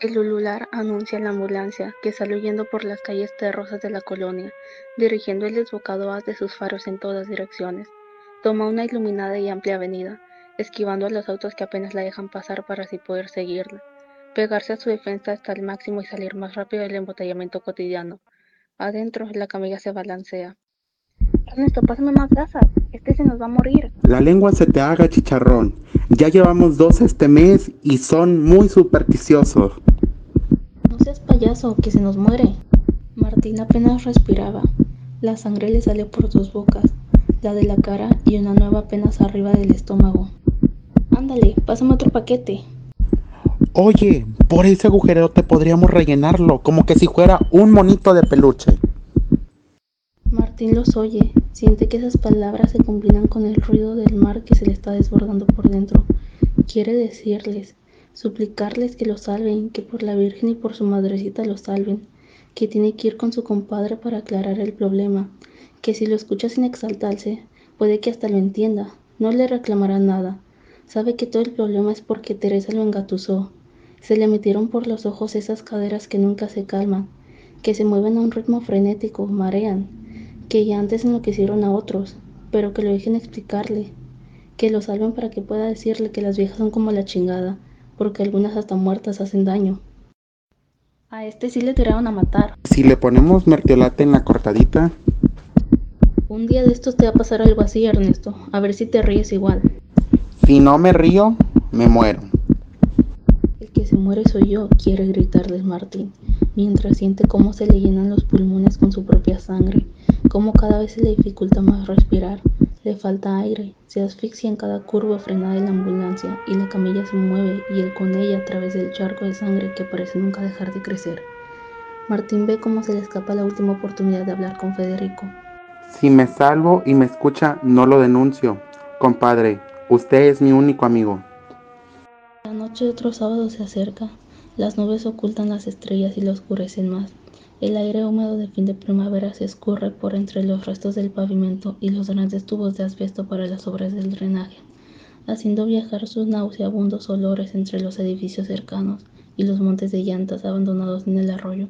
El ulular anuncia a la ambulancia, que sale huyendo por las calles terrosas de la colonia, dirigiendo el desbocado haz de sus faros en todas direcciones. Toma una iluminada y amplia avenida, esquivando a los autos que apenas la dejan pasar para así poder seguirla, pegarse a su defensa hasta el máximo y salir más rápido del embotellamiento cotidiano. Adentro, la camilla se balancea. Ernesto, pásame más gasas. Este se nos va a morir. La lengua se te haga chicharrón. Ya llevamos dos este mes y son muy supersticiosos. Payaso, que se nos muere. Martín apenas respiraba. La sangre le salió por dos bocas, la de la cara y una nueva apenas arriba del estómago. Ándale, pásame otro paquete. Oye, por ese agujerero te podríamos rellenarlo, como que si fuera un monito de peluche. Martín los oye, siente que esas palabras se combinan con el ruido del mar que se le está desbordando por dentro. Quiere decirles, suplicarles que lo salven, que por la Virgen y por su madrecita lo salven, que tiene que ir con su compadre para aclarar el problema, que si lo escucha sin exaltarse, puede que hasta lo entienda, no le reclamará nada. Sabe que todo el problema es porque Teresa lo engatusó, se le metieron por los ojos esas caderas que nunca se calman, que se mueven a un ritmo frenético, marean, que ya antes enloquecieron a otros, pero que lo dejen explicarle, que lo salven para que pueda decirle que las viejas son como la chingada, porque algunas hasta muertas hacen daño. A este sí le tiraron a matar. Si le ponemos mertiolate en la cortadita. Un día de estos te va a pasar algo así, Ernesto. A ver si te ríes igual. Si no me río, me muero se muere soy yo, quiere gritarles Martín, mientras siente cómo se le llenan los pulmones con su propia sangre, cómo cada vez se le dificulta más respirar, le falta aire, se asfixia en cada curva frenada de la ambulancia y la camilla se mueve y él con ella a través del charco de sangre que parece nunca dejar de crecer. Martín ve cómo se le escapa la última oportunidad de hablar con Federico. Si me salvo y me escucha, no lo denuncio. Compadre, usted es mi único amigo. La noche de otro sábado se acerca. Las nubes ocultan las estrellas y la oscurecen más. El aire húmedo de fin de primavera se escurre por entre los restos del pavimento y los grandes tubos de asbesto para las obras del drenaje, haciendo viajar sus nauseabundos olores entre los edificios cercanos y los montes de llantas abandonados en el arroyo.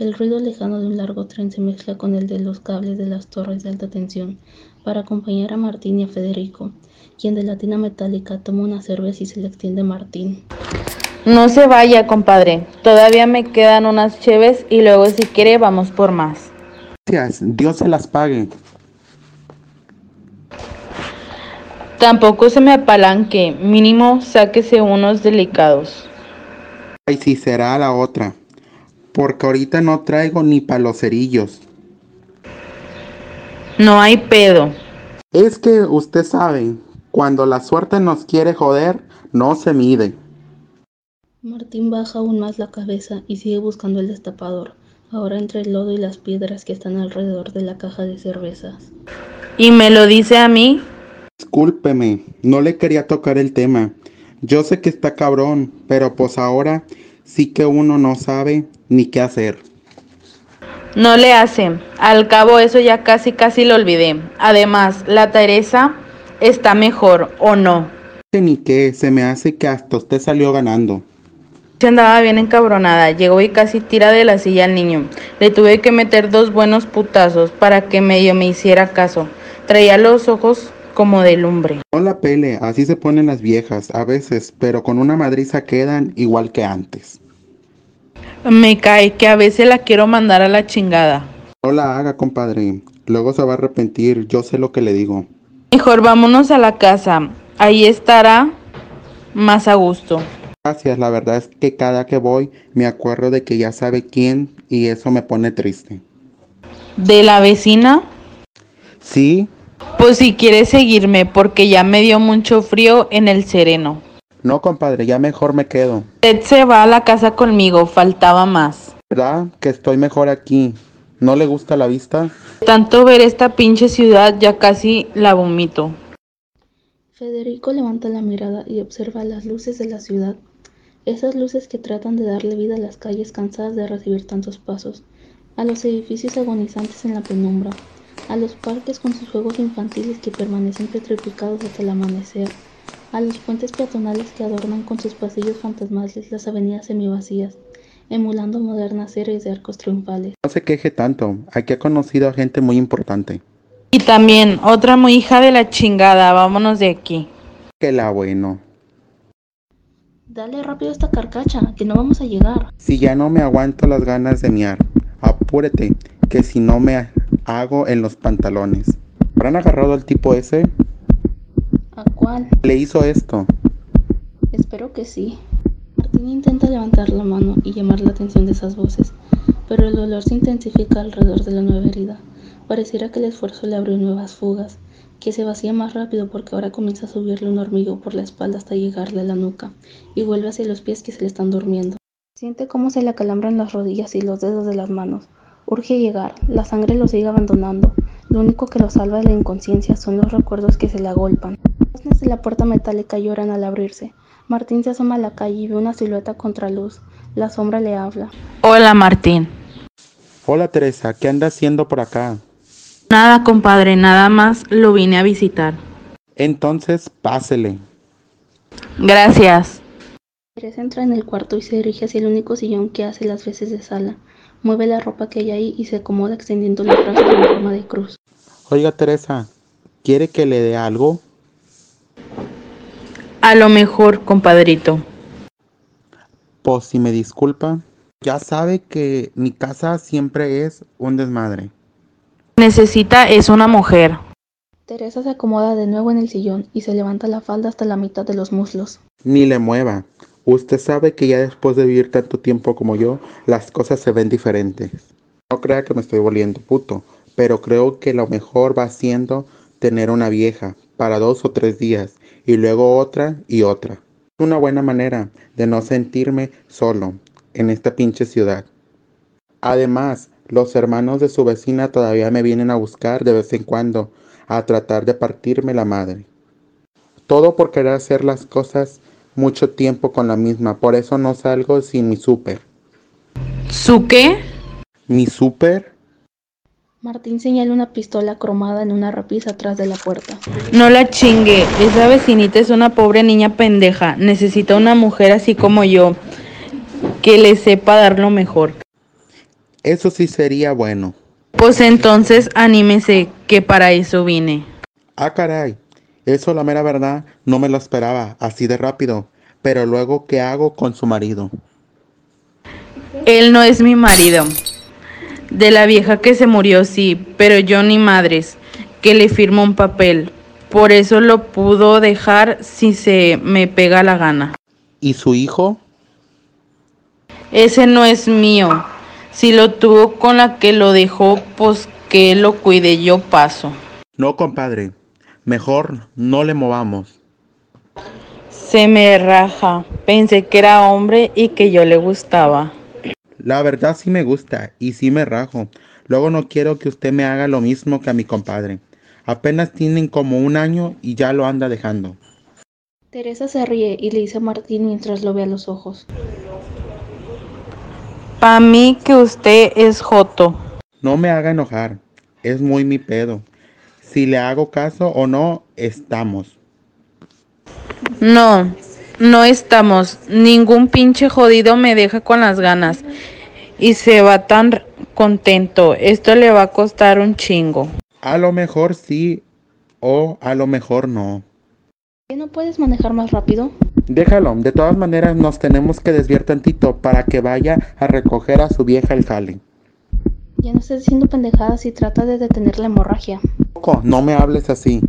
El ruido lejano de un largo tren se mezcla con el de los cables de las torres de alta tensión para acompañar a Martín y a Federico, quien de latina metálica toma una cerveza y se le extiende a Martín. No se vaya, compadre. Todavía me quedan unas cheves y luego si quiere vamos por más. Gracias, Dios se las pague. Tampoco se me apalanque, mínimo sáquese unos delicados. Ay, si será la otra, porque ahorita no traigo ni palocerillos. No hay pedo. Es que usted sabe, cuando la suerte nos quiere joder, no se mide. Martín baja aún más la cabeza y sigue buscando el destapador, ahora entre el lodo y las piedras que están alrededor de la caja de cervezas. ¿Y me lo dice a mí? Discúlpeme, no le quería tocar el tema. Yo sé que está cabrón, pero pues ahora sí que uno no sabe ni qué hacer. No le hace. Al cabo eso ya casi casi lo olvidé. Además, la Teresa está mejor o no. Ni qué, se me hace que hasta usted salió ganando. Se andaba bien encabronada, llegó y casi tira de la silla al niño. Le tuve que meter dos buenos putazos para que medio me hiciera caso. Traía los ojos como de lumbre. No la pele, así se ponen las viejas a veces, pero con una madriza quedan igual que antes. Me cae que a veces la quiero mandar a la chingada. No la haga, compadre. Luego se va a arrepentir, yo sé lo que le digo. Mejor vámonos a la casa. Ahí estará más a gusto. Gracias, la verdad es que cada que voy me acuerdo de que ya sabe quién y eso me pone triste. ¿De la vecina? Sí. Pues si quiere seguirme porque ya me dio mucho frío en el sereno. No, compadre, ya mejor me quedo. Usted se va a la casa conmigo, faltaba más. ¿Verdad? Que estoy mejor aquí. ¿No le gusta la vista? Tanto ver esta pinche ciudad ya casi la vomito. Federico levanta la mirada y observa las luces de la ciudad. Esas luces que tratan de darle vida a las calles cansadas de recibir tantos pasos, a los edificios agonizantes en la penumbra, a los parques con sus juegos infantiles que permanecen petrificados hasta el amanecer, a los puentes peatonales que adornan con sus pasillos fantasmales las avenidas semivacías, emulando modernas series de arcos triunfales. No se queje tanto, aquí ha conocido a gente muy importante. Y también otra muy hija de la chingada, vámonos de aquí. Que la bueno. Dale rápido esta carcacha, que no vamos a llegar. Si ya no me aguanto las ganas de miar, apúrate, que si no me hago en los pantalones. ¿Habrán agarrado al tipo ese? ¿A cuál? ¿Le hizo esto? Espero que sí. Martín intenta levantar la mano y llamar la atención de esas voces, pero el dolor se intensifica alrededor de la nueva herida. Pareciera que el esfuerzo le abrió nuevas fugas, que se vacía más rápido porque ahora comienza a subirle un hormigo por la espalda hasta llegarle a la nuca, y vuelve hacia los pies que se le están durmiendo. Siente cómo se le acalambran las rodillas y los dedos de las manos. Urge llegar, la sangre lo sigue abandonando. Lo único que lo salva de la inconsciencia son los recuerdos que se le agolpan. Los de la puerta metálica lloran al abrirse. Martín se asoma a la calle y ve una silueta contraluz. La sombra le habla. Hola Martín. Hola Teresa, ¿qué anda haciendo por acá? Nada, compadre, nada más lo vine a visitar. Entonces, pásele. Gracias. Teresa entra en el cuarto y se dirige hacia el único sillón que hace las veces de sala. Mueve la ropa que hay ahí y se acomoda extendiendo los brazos en forma de cruz. Oiga, Teresa, ¿quiere que le dé algo? A lo mejor, compadrito. Pues si me disculpa, ya sabe que mi casa siempre es un desmadre. Necesita es una mujer. Teresa se acomoda de nuevo en el sillón y se levanta la falda hasta la mitad de los muslos. Ni le mueva. Usted sabe que ya después de vivir tanto tiempo como yo, las cosas se ven diferentes. No crea que me estoy volviendo puto, pero creo que lo mejor va siendo tener una vieja para dos o tres días y luego otra y otra. Una buena manera de no sentirme solo en esta pinche ciudad. Además, los hermanos de su vecina todavía me vienen a buscar de vez en cuando a tratar de partirme la madre. Todo por querer hacer las cosas mucho tiempo con la misma, por eso no salgo sin mi súper. ¿Su qué? ¿Mi súper? Martín señala una pistola cromada en una repisa atrás de la puerta. No la chingue, esa vecinita es una pobre niña pendeja. Necesita una mujer así como yo, que le sepa dar lo mejor. Eso sí sería bueno. Pues entonces anímese, que para eso vine. Ah, caray. Eso, la mera verdad, no me lo esperaba así de rápido. Pero luego, ¿qué hago con su marido? Él no es mi marido. De la vieja que se murió, sí, pero yo ni madres, que le firmo un papel. Por eso lo pudo dejar si se me pega la gana. ¿Y su hijo? Ese no es mío. Si lo tuvo con la que lo dejó, pues que lo cuide, yo paso. No, compadre. Mejor no le movamos. Se me raja. Pensé que era hombre y que yo le gustaba. La verdad sí me gusta y sí me rajo. Luego no quiero que usted me haga lo mismo que a mi compadre. Apenas tienen como un año y ya lo anda dejando. Teresa se ríe y le dice a Martín mientras lo ve a los ojos. Pa' mí que usted es Joto. No me haga enojar. Es muy mi pedo. Si le hago caso o no, estamos. No, no estamos. Ningún pinche jodido me deja con las ganas. Y se va tan contento. Esto le va a costar un chingo. A lo mejor sí o a lo mejor no. ¿Qué no puedes manejar más rápido? Déjalo, de todas maneras nos tenemos que desviar tantito para que vaya a recoger a su vieja el jale. Ya no estés diciendo pendejadas y trata de detener la hemorragia. Coco, no me hables así.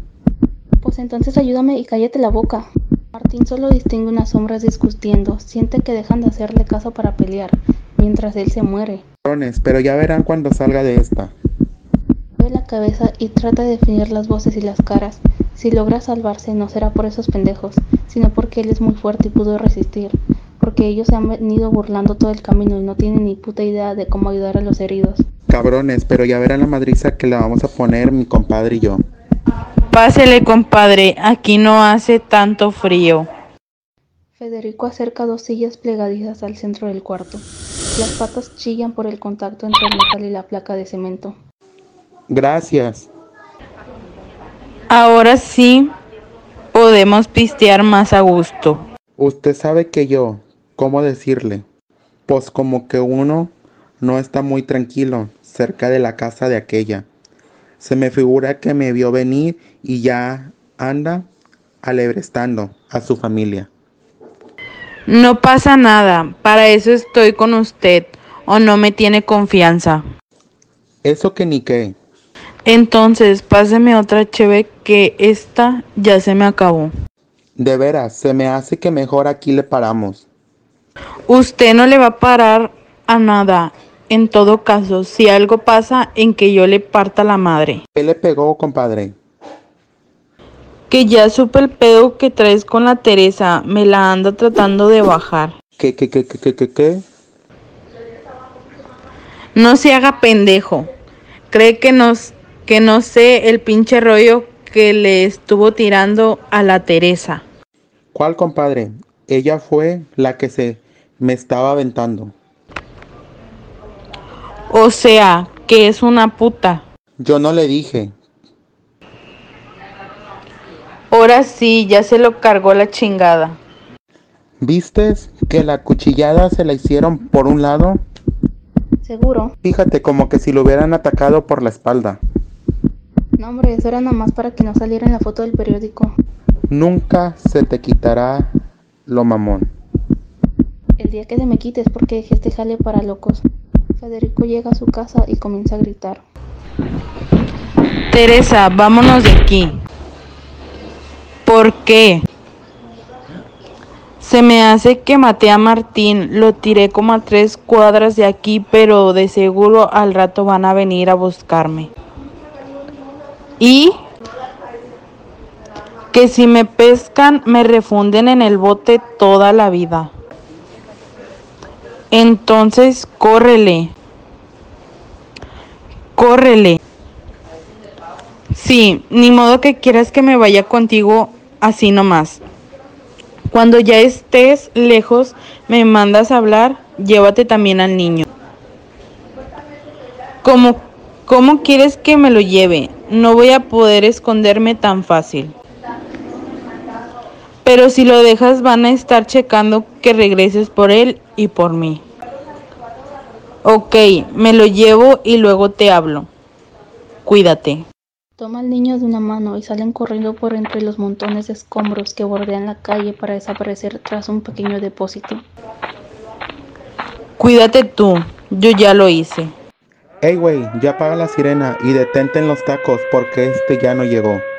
Pues entonces ayúdame y cállate la boca. Martín solo distingue unas sombras discutiendo. Siente que dejan de hacerle caso para pelear, mientras él se muere. Pero ya verán cuando salga de esta. Mueve la cabeza y trata de definir las voces y las caras. Si logra salvarse no será por esos pendejos, sino porque él es muy fuerte y pudo resistir. Porque ellos se han venido burlando todo el camino y no tienen ni puta idea de cómo ayudar a los heridos. Cabrones, pero ya verán la madriza que le vamos a poner mi compadre y yo. Pásele, compadre. Aquí no hace tanto frío. Federico acerca dos sillas plegadizas al centro del cuarto. Las patas chillan por el contacto entre el metal y la placa de cemento. Gracias. Ahora sí, podemos pistear más a gusto. Usted sabe que yo, ¿cómo decirle? Pues como que uno no está muy tranquilo cerca de la casa de aquella. Se me figura que me vio venir y ya anda alebrestando a su familia. No pasa nada, para eso estoy con usted, o no me tiene confianza. Eso que ni qué. Entonces, páseme otra cheve que esta ya se me acabó. De veras, se me hace que mejor aquí le paramos. Usted no le va a parar a nada. En todo caso, si algo pasa en que yo le parta la madre. ¿Qué le pegó, compadre? Que ya supe el pedo que traes con la Teresa. Me la anda tratando de bajar. ¿Qué, qué, qué, qué, qué, qué, qué? No se haga pendejo. Cree que nos que no sé el pinche rollo que le estuvo tirando a la Teresa. ¿Cuál, compadre? Ella fue la que se me estaba aventando. O sea, que es una puta. Yo no le dije. Ahora sí, ya se lo cargó la chingada. ¿Vistes que la cuchillada se la hicieron por un lado? ¿Seguro? Fíjate, como que si lo hubieran atacado por la espalda. No, hombre, eso era nada más para que no saliera en la foto del periódico. Nunca se te quitará lo mamón. El día que se me quites porque dejé este jale para locos. Federico llega a su casa y comienza a gritar. Teresa, vámonos de aquí. ¿Por qué? Se me hace que maté a Martín, lo tiré como a tres cuadras de aquí, pero de seguro al rato van a venir a buscarme. Y que si me pescan me refunden en el bote toda la vida. Entonces, córrele. Córrele. Sí, ni modo que quieras que me vaya contigo así nomás. Cuando ya estés lejos, me mandas a hablar, llévate también al niño. ¿Cómo, ¿Cómo quieres que me lo lleve? No voy a poder esconderme tan fácil. Pero si lo dejas van a estar checando que regreses por él y por mí. Ok, me lo llevo y luego te hablo. Cuídate. Toma al niño de una mano y salen corriendo por entre los montones de escombros que bordean la calle para desaparecer tras un pequeño depósito. Cuídate tú, yo ya lo hice. Ey, güey, ya apaga la sirena y detente en los tacos porque este ya no llegó.